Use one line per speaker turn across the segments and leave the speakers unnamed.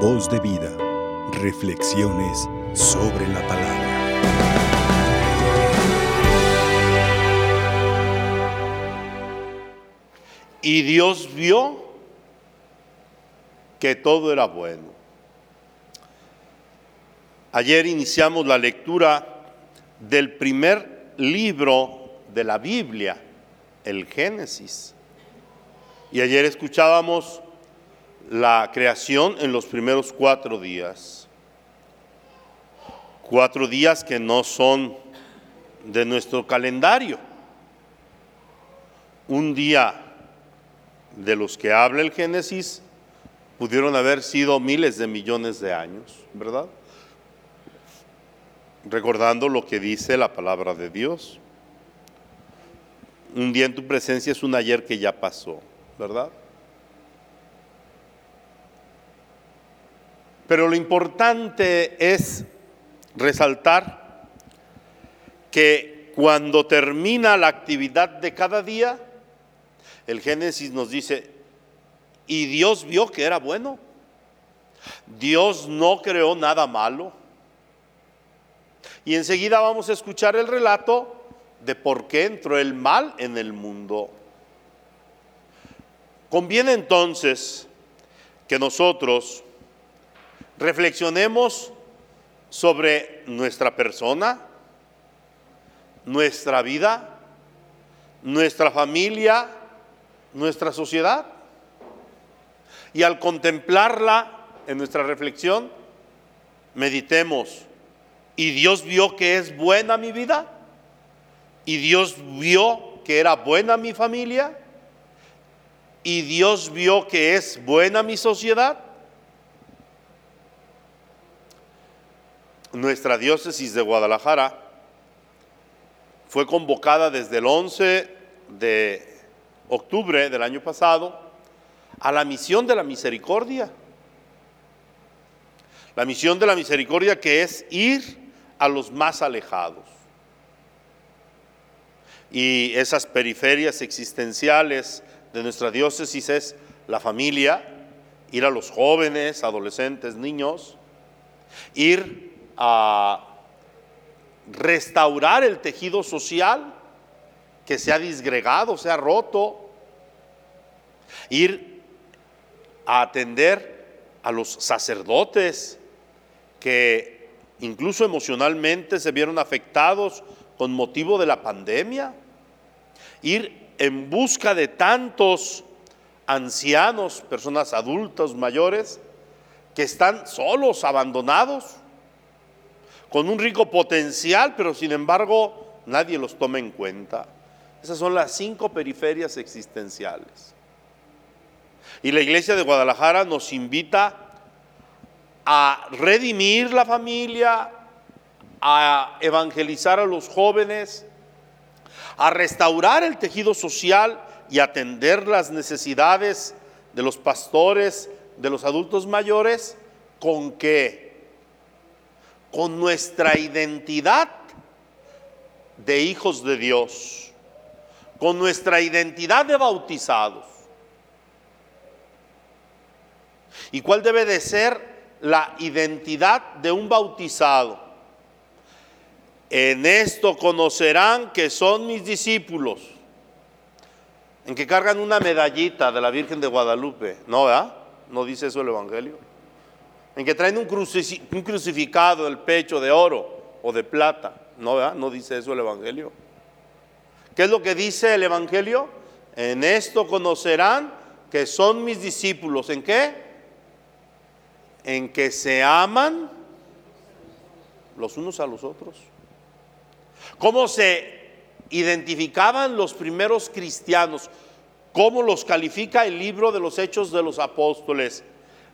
Voz de vida. Reflexiones sobre la palabra.
Y Dios vio que todo era bueno. Ayer iniciamos la lectura del primer libro de la Biblia, el Génesis. Y ayer escuchábamos la creación en los primeros cuatro días. Cuatro días que no son de nuestro calendario. Un día de los que habla el Génesis pudieron haber sido miles de millones de años, ¿verdad? Recordando lo que dice la palabra de Dios. Un día en tu presencia es un ayer que ya pasó, ¿verdad? Pero lo importante es resaltar que cuando termina la actividad de cada día, el Génesis nos dice, y Dios vio que era bueno. Dios no creó nada malo. Y enseguida vamos a escuchar el relato de por qué entró el mal en el mundo. Conviene entonces que nosotros reflexionemos sobre nuestra persona, nuestra vida, nuestra familia, nuestra sociedad. Y al contemplarla en nuestra reflexión, meditemos. ¿Y Dios vio que es buena mi vida? ¿Y Dios vio que era buena mi familia? ¿Y Dios vio que es buena mi sociedad? Nuestra diócesis de Guadalajara fue convocada desde el 11 de octubre del año pasado a la misión de la misericordia. La misión de la misericordia que es ir a los más alejados. Y esas periferias existenciales de nuestra diócesis es la familia, ir a los jóvenes, adolescentes, niños, ir a restaurar el tejido social que se ha disgregado, se ha roto, ir a atender a los sacerdotes que incluso emocionalmente se vieron afectados con motivo de la pandemia, ir en busca de tantos ancianos, personas adultas, mayores, que están solos, abandonados, con un rico potencial, pero sin embargo nadie los toma en cuenta. Esas son las cinco periferias existenciales. Y la iglesia de Guadalajara nos invita a redimir la familia, a evangelizar a los jóvenes, a restaurar el tejido social y atender las necesidades de los pastores, de los adultos mayores, con qué? Con nuestra identidad de hijos de Dios, con nuestra identidad de bautizados. ¿Y cuál debe de ser la identidad de un bautizado? En esto conocerán que son mis discípulos. En que cargan una medallita de la Virgen de Guadalupe. ¿No, verdad? ¿No dice eso el Evangelio? En que traen un, crucificado en el pecho de oro o de plata. ¿No? ¿No dice eso el Evangelio? ¿Qué es lo que dice el Evangelio? En esto conocerán que son mis discípulos. ¿En qué? En que se aman los unos a los otros. ¿Cómo se identificaban los primeros cristianos? ¿Cómo los califica el libro de los Hechos de los Apóstoles?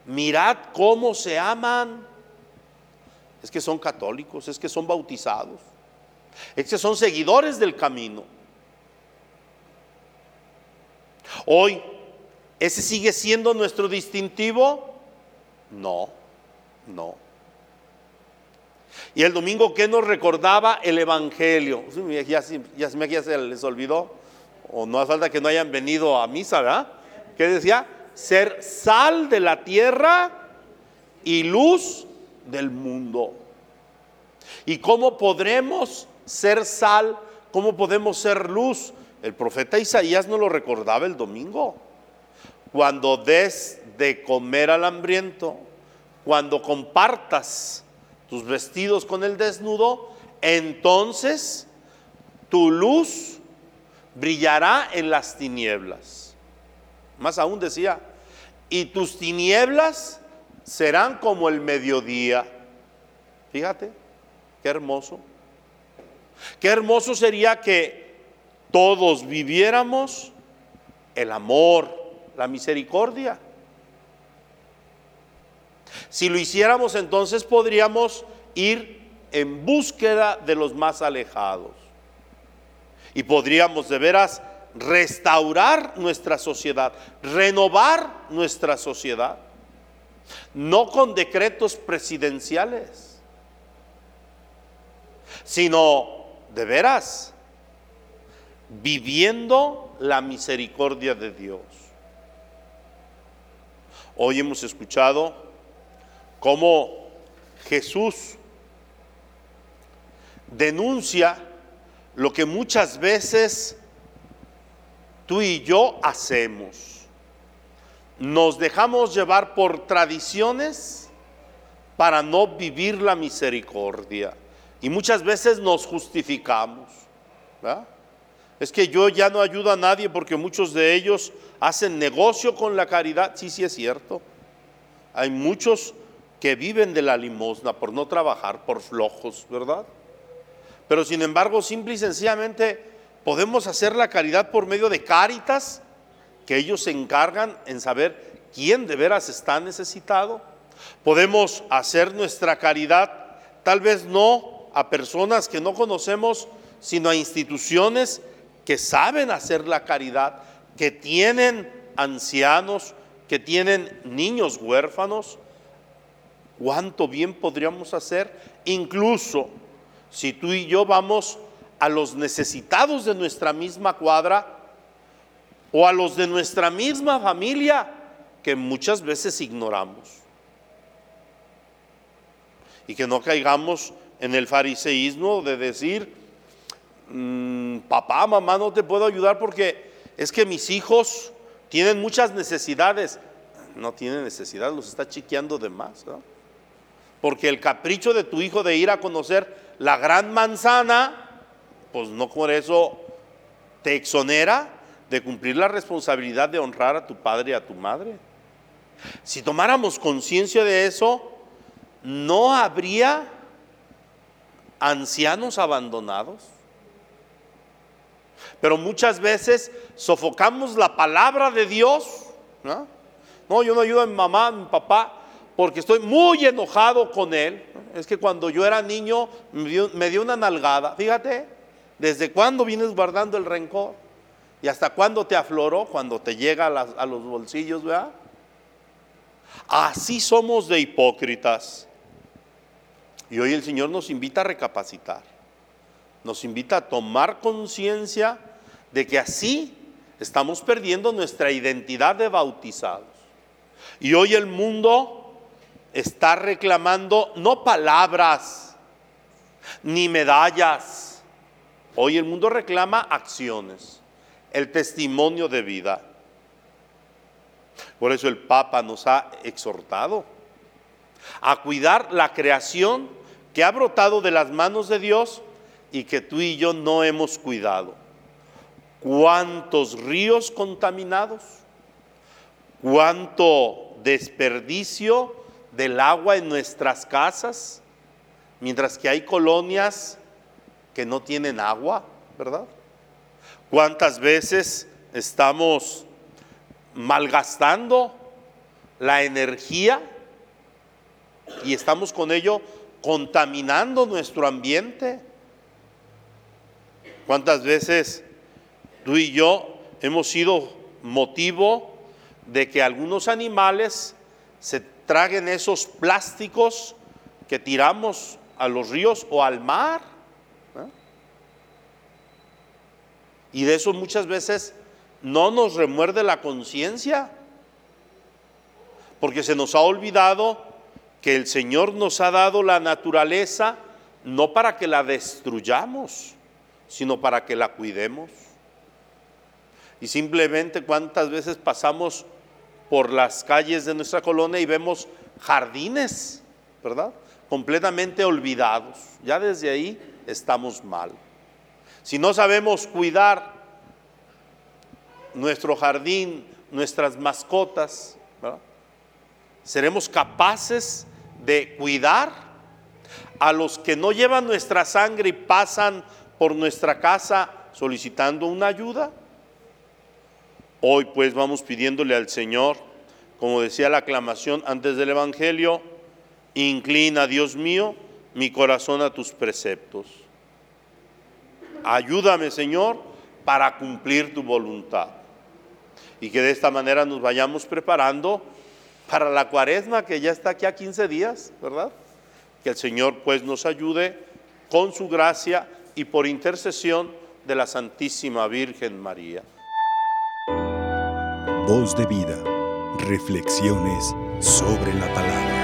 Mirad cómo se aman. Es que son católicos, es que son bautizados, es que son seguidores del camino. Hoy, ¿ese sigue siendo nuestro distintivo? No, no. Y el domingo, ¿qué nos recordaba el Evangelio? Ya se les olvidó, o no hace falta que no hayan venido a misa, ¿verdad? ¿Qué decía? Ser sal de la tierra y luz del mundo. ¿Y cómo podremos ser sal? ¿Cómo podemos ser luz? El profeta Isaías nos lo recordaba el domingo. Cuando des de comer al hambriento, cuando compartas tus vestidos con el desnudo, entonces tu luz brillará en las tinieblas. Más aún decía, y tus tinieblas serán como el mediodía. Fíjate, qué hermoso. Qué hermoso sería que todos viviéramos el amor, la misericordia. Si lo hiciéramos entonces podríamos ir en búsqueda de los más alejados. Y podríamos de veras restaurar nuestra sociedad, renovar nuestra sociedad, no con decretos presidenciales, sino de veras viviendo la misericordia de Dios. Hoy hemos escuchado cómo Jesús denuncia lo que muchas veces tú y yo hacemos. Nos dejamos llevar por tradiciones para no vivir la misericordia. Y muchas veces nos justificamos. Es que yo ya no ayudo a nadie porque muchos de ellos hacen negocio con la caridad. Sí, sí es cierto. Hay muchos que viven de la limosna por no trabajar, por flojos, ¿verdad? Pero sin embargo, simple y sencillamente podemos hacer la caridad por medio de cáritas, que ellos se encargan en saber quién de veras está necesitado. Podemos hacer nuestra caridad, tal vez no a personas que no conocemos, sino a instituciones que saben hacer la caridad, que tienen ancianos, que tienen niños huérfanos. ¿Cuánto bien podríamos hacer? Incluso si tú y yo vamos a los necesitados de nuestra misma cuadra o a los de nuestra misma familia que muchas veces ignoramos. Y que no caigamos en el fariseísmo de decir, mm, papá, mamá, no te puedo ayudar porque es que mis hijos tienen muchas necesidades. No tienen necesidad, los está chiqueando de más. Porque el capricho de tu hijo de ir a conocer la gran manzana, pues no por eso te exonera de cumplir la responsabilidad de honrar a tu padre y a tu madre. Si tomáramos conciencia de eso, no habría ancianos abandonados. Pero muchas veces sofocamos la palabra de Dios. ¿no? no, yo no ayudo a mi mamá, a mi papá, porque estoy muy enojado con él. Es que cuando yo era niño me dio, una nalgada. Fíjate, ¿desde cuándo vienes guardando el rencor? ¿Y hasta cuándo te afloró? Cuando te llega a, a los bolsillos, ¿verdad? Así somos de hipócritas. Y hoy el Señor nos invita a recapacitar. Nos invita a tomar conciencia de que así estamos perdiendo nuestra identidad de bautizados. Y hoy el mundo está reclamando no palabras ni medallas. Hoy el mundo reclama acciones, el testimonio de vida. Por eso el Papa nos ha exhortado a cuidar la creación que ha brotado de las manos de Dios y que tú y yo no hemos cuidado. ¿Cuántos ríos contaminados? ¿Cuánto desperdicio del agua en nuestras casas, mientras que hay colonias que no tienen agua, ¿verdad? ¿Cuántas veces estamos malgastando la energía y estamos con ello contaminando nuestro ambiente? ¿Cuántas veces tú y yo hemos sido motivo de que algunos animales se traguen esos plásticos que tiramos a los ríos o al mar. Y de eso muchas veces no nos remuerde la conciencia, porque se nos ha olvidado que el Señor nos ha dado la naturaleza no para que la destruyamos, sino para que la cuidemos. Y simplemente cuántas veces pasamos por las calles de nuestra colonia y vemos jardines, ¿verdad? Completamente olvidados. Ya desde ahí estamos mal. Si no sabemos cuidar nuestro jardín, nuestras mascotas, seremos capaces de cuidar a los que no llevan nuestra sangre y pasan por nuestra casa solicitando una ayuda. Hoy pues vamos pidiéndole al Señor, como decía la aclamación antes del Evangelio, inclina, Dios mío, mi corazón a tus preceptos. Ayúdame, Señor, para cumplir tu voluntad. Y que de esta manera nos vayamos preparando para la cuaresma que ya está aquí a 15 días, ¿verdad? Que el Señor pues nos ayude con su gracia y por intercesión de la Santísima Virgen María.
Voz de vida, reflexiones sobre la palabra.